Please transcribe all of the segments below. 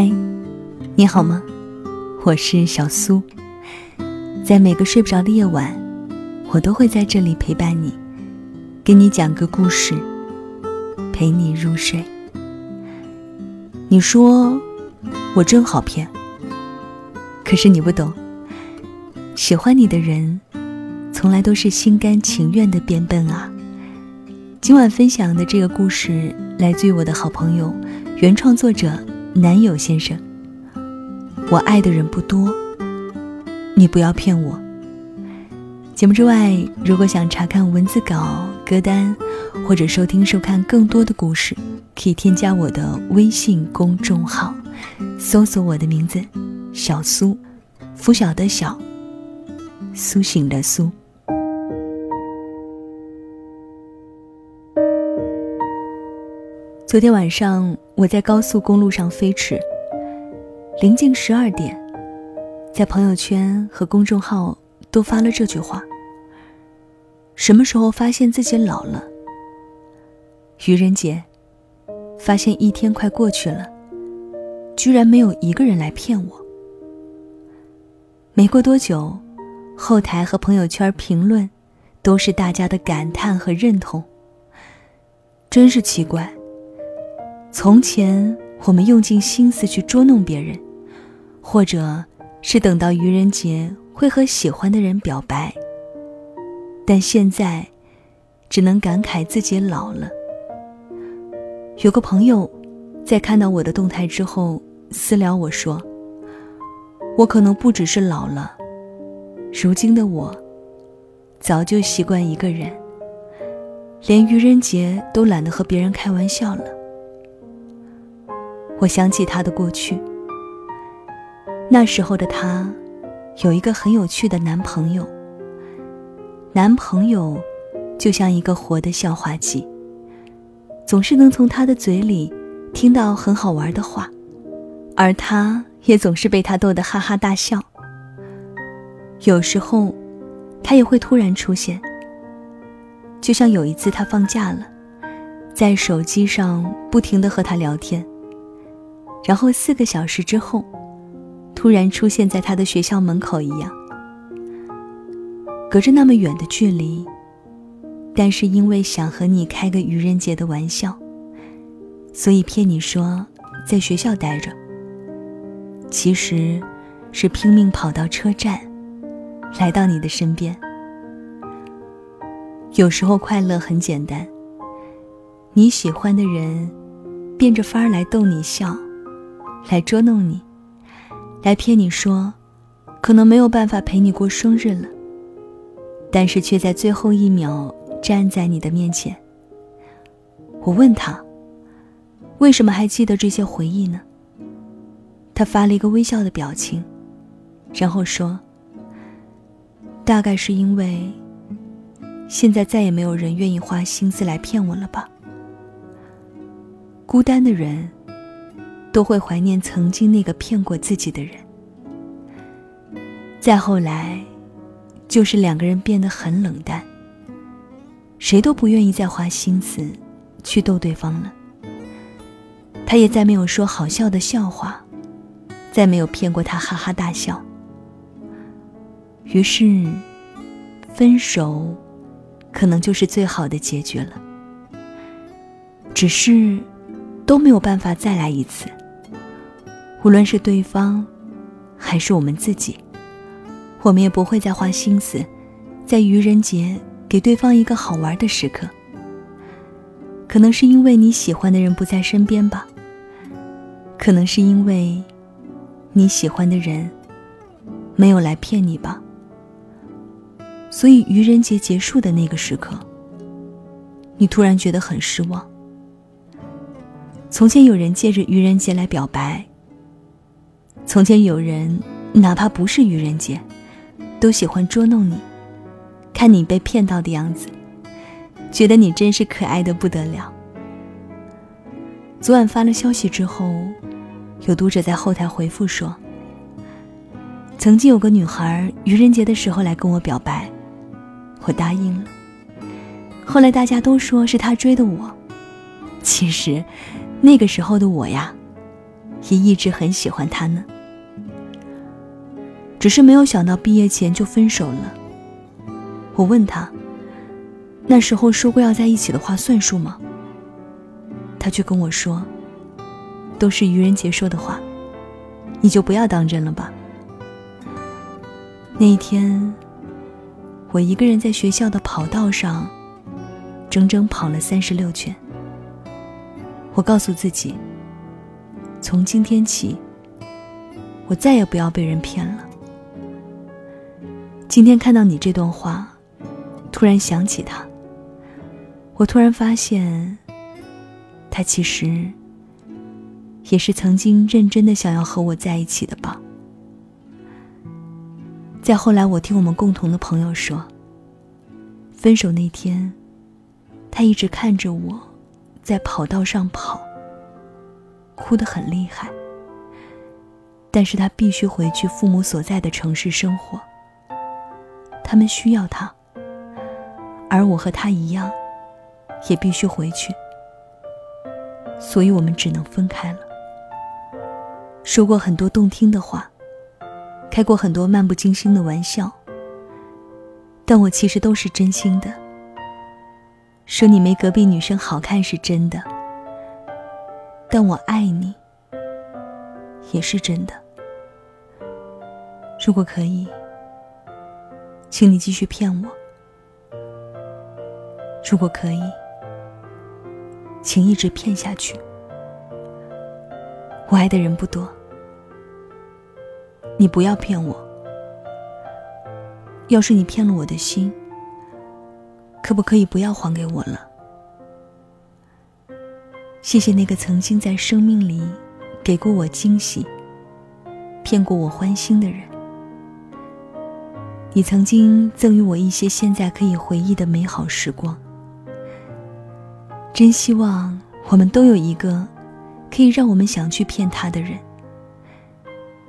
嗨，你好吗？我是小苏，在每个睡不着的夜晚，我都会在这里陪伴你，给你讲个故事，陪你入睡。你说我真好骗，可是你不懂，喜欢你的人，从来都是心甘情愿的变笨啊。今晚分享的这个故事，来自于我的好朋友，原创作者男友先生。我爱的人不多，你不要骗我。节目之外，如果想查看文字稿、歌单，或者收听、收看更多的故事，可以添加我的微信公众号，搜索我的名字“小苏”，拂晓的小，苏醒的苏。昨天晚上，我在高速公路上飞驰。临近十二点，在朋友圈和公众号都发了这句话：“什么时候发现自己老了？”愚人节，发现一天快过去了，居然没有一个人来骗我。没过多久，后台和朋友圈评论，都是大家的感叹和认同。真是奇怪。从前我们用尽心思去捉弄别人。或者是等到愚人节会和喜欢的人表白，但现在只能感慨自己老了。有个朋友在看到我的动态之后私聊我说：“我可能不只是老了，如今的我早就习惯一个人，连愚人节都懒得和别人开玩笑了。”我想起他的过去。那时候的她，有一个很有趣的男朋友。男朋友就像一个活的笑话机，总是能从他的嘴里听到很好玩的话，而他也总是被他逗得哈哈大笑。有时候，他也会突然出现。就像有一次他放假了，在手机上不停的和他聊天，然后四个小时之后。突然出现在他的学校门口一样，隔着那么远的距离，但是因为想和你开个愚人节的玩笑，所以骗你说在学校待着，其实是拼命跑到车站，来到你的身边。有时候快乐很简单，你喜欢的人变着法儿来逗你笑，来捉弄你。来骗你说，可能没有办法陪你过生日了，但是却在最后一秒站在你的面前。我问他，为什么还记得这些回忆呢？他发了一个微笑的表情，然后说：“大概是因为，现在再也没有人愿意花心思来骗我了吧。孤单的人。”都会怀念曾经那个骗过自己的人。再后来，就是两个人变得很冷淡，谁都不愿意再花心思去逗对方了。他也再没有说好笑的笑话，再没有骗过他哈哈大笑。于是，分手可能就是最好的结局了。只是，都没有办法再来一次。无论是对方，还是我们自己，我们也不会再花心思，在愚人节给对方一个好玩的时刻。可能是因为你喜欢的人不在身边吧，可能是因为你喜欢的人没有来骗你吧。所以愚人节结束的那个时刻，你突然觉得很失望。从前有人借着愚人节来表白。从前有人，哪怕不是愚人节，都喜欢捉弄你，看你被骗到的样子，觉得你真是可爱的不得了。昨晚发了消息之后，有读者在后台回复说：“曾经有个女孩愚人节的时候来跟我表白，我答应了。后来大家都说是她追的我，其实那个时候的我呀。”也一直很喜欢他呢。只是没有想到毕业前就分手了。我问他，那时候说过要在一起的话算数吗？他却跟我说，都是愚人节说的话，你就不要当真了吧。那一天，我一个人在学校的跑道上，整整跑了三十六圈。我告诉自己，从今天起，我再也不要被人骗了。今天看到你这段话，突然想起他，我突然发现，他其实也是曾经认真的想要和我在一起的吧。再后来，我听我们共同的朋友说，分手那天，他一直看着我。在跑道上跑，哭得很厉害。但是他必须回去父母所在的城市生活，他们需要他，而我和他一样，也必须回去，所以我们只能分开了。说过很多动听的话，开过很多漫不经心的玩笑，但我其实都是真心的。说你没隔壁女生好看是真的，但我爱你也是真的。如果可以，请你继续骗我；如果可以，请一直骗下去。我爱的人不多，你不要骗我。要是你骗了我的心。可不可以不要还给我了？谢谢那个曾经在生命里给过我惊喜、骗过我欢心的人。你曾经赠予我一些现在可以回忆的美好时光。真希望我们都有一个可以让我们想去骗他的人，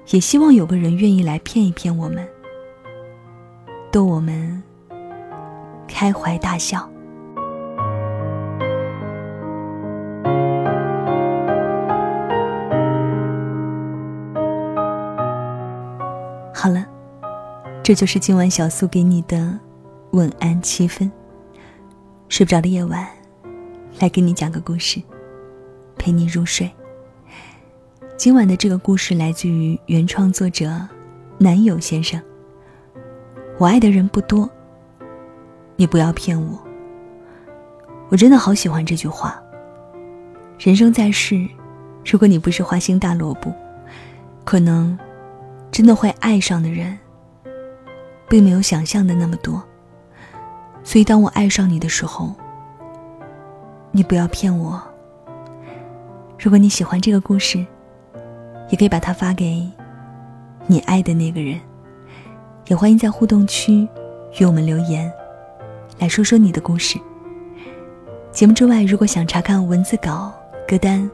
也希望有个人愿意来骗一骗我们，逗我们。开怀大笑。这就是今晚小苏给你的晚安七分。睡不着的夜晚，来给你讲个故事，陪你入睡。今晚的这个故事来自于原创作者男友先生。我爱的人不多。你不要骗我，我真的好喜欢这句话。人生在世，如果你不是花心大萝卜，可能真的会爱上的人，并没有想象的那么多。所以，当我爱上你的时候，你不要骗我。如果你喜欢这个故事，也可以把它发给你爱的那个人，也欢迎在互动区与我们留言。来说说你的故事。节目之外，如果想查看文字稿、歌单，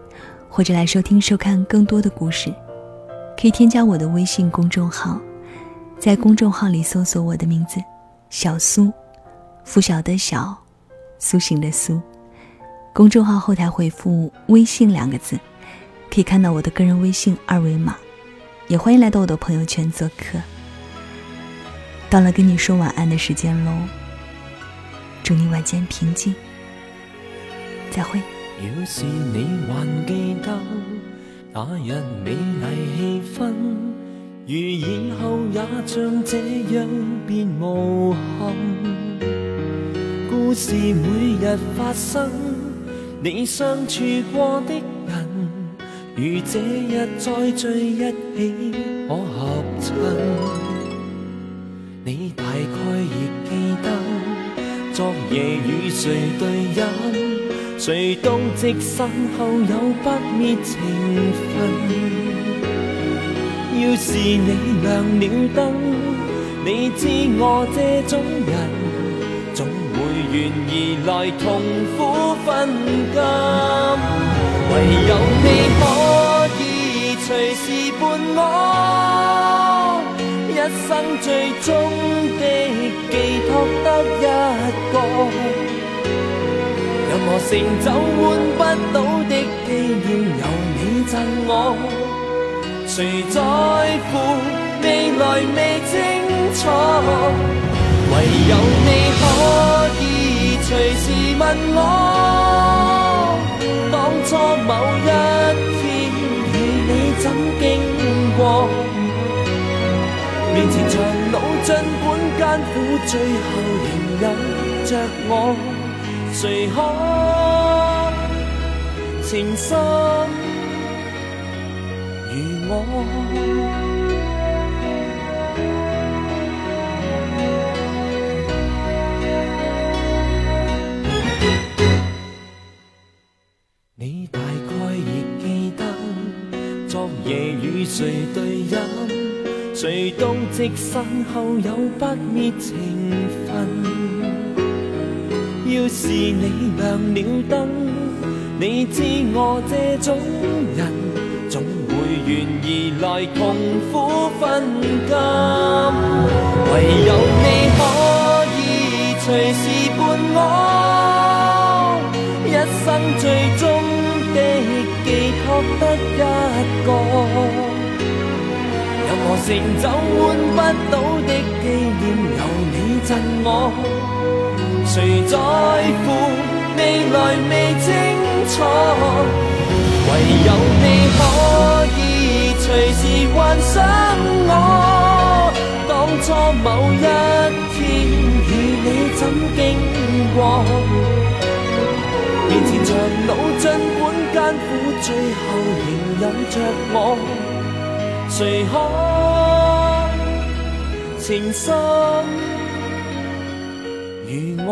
或者来收听、收看更多的故事，可以添加我的微信公众号，在公众号里搜索我的名字“小苏”，拂晓的小，苏醒的苏。公众号后台回复“微信”两个字，可以看到我的个人微信二维码。也欢迎来到我的朋友圈做客。到了跟你说晚安的时间喽。祝你晚间平静，再会。要是你还记得那日美丽气氛，如以后也像这样变无憾。故事每日发生，你相处过的人，如这日再聚一起可合衬，你大概亦记得。昨夜与谁对饮？谁都知身后有不灭情分。要是你亮了灯，你知我这种人，总会愿意来同苦分甘。唯有你可以随时伴我，一生最终的寄托得一个。任何成就换不到的纪念，由你赠我？谁在乎未来未清楚？唯有你可以随时问我，当初某一天与你怎经过？面前长路尽管艰苦，最后仍有着我。谁可情深我？你大概亦记得，昨夜与谁对饮，谁懂即身后有不灭情分。要是你亮了灯，你知我这种人，总会愿意来同苦分甘。唯有你可以随时伴我，一生最终的寄托得一个。任何成就换不到的纪念，由你赠我。谁在乎未来未清楚？唯有你可随时幻想我。当初某一天与你怎经过？面前长路尽管艰苦，最后仍有着我。谁可情深如我？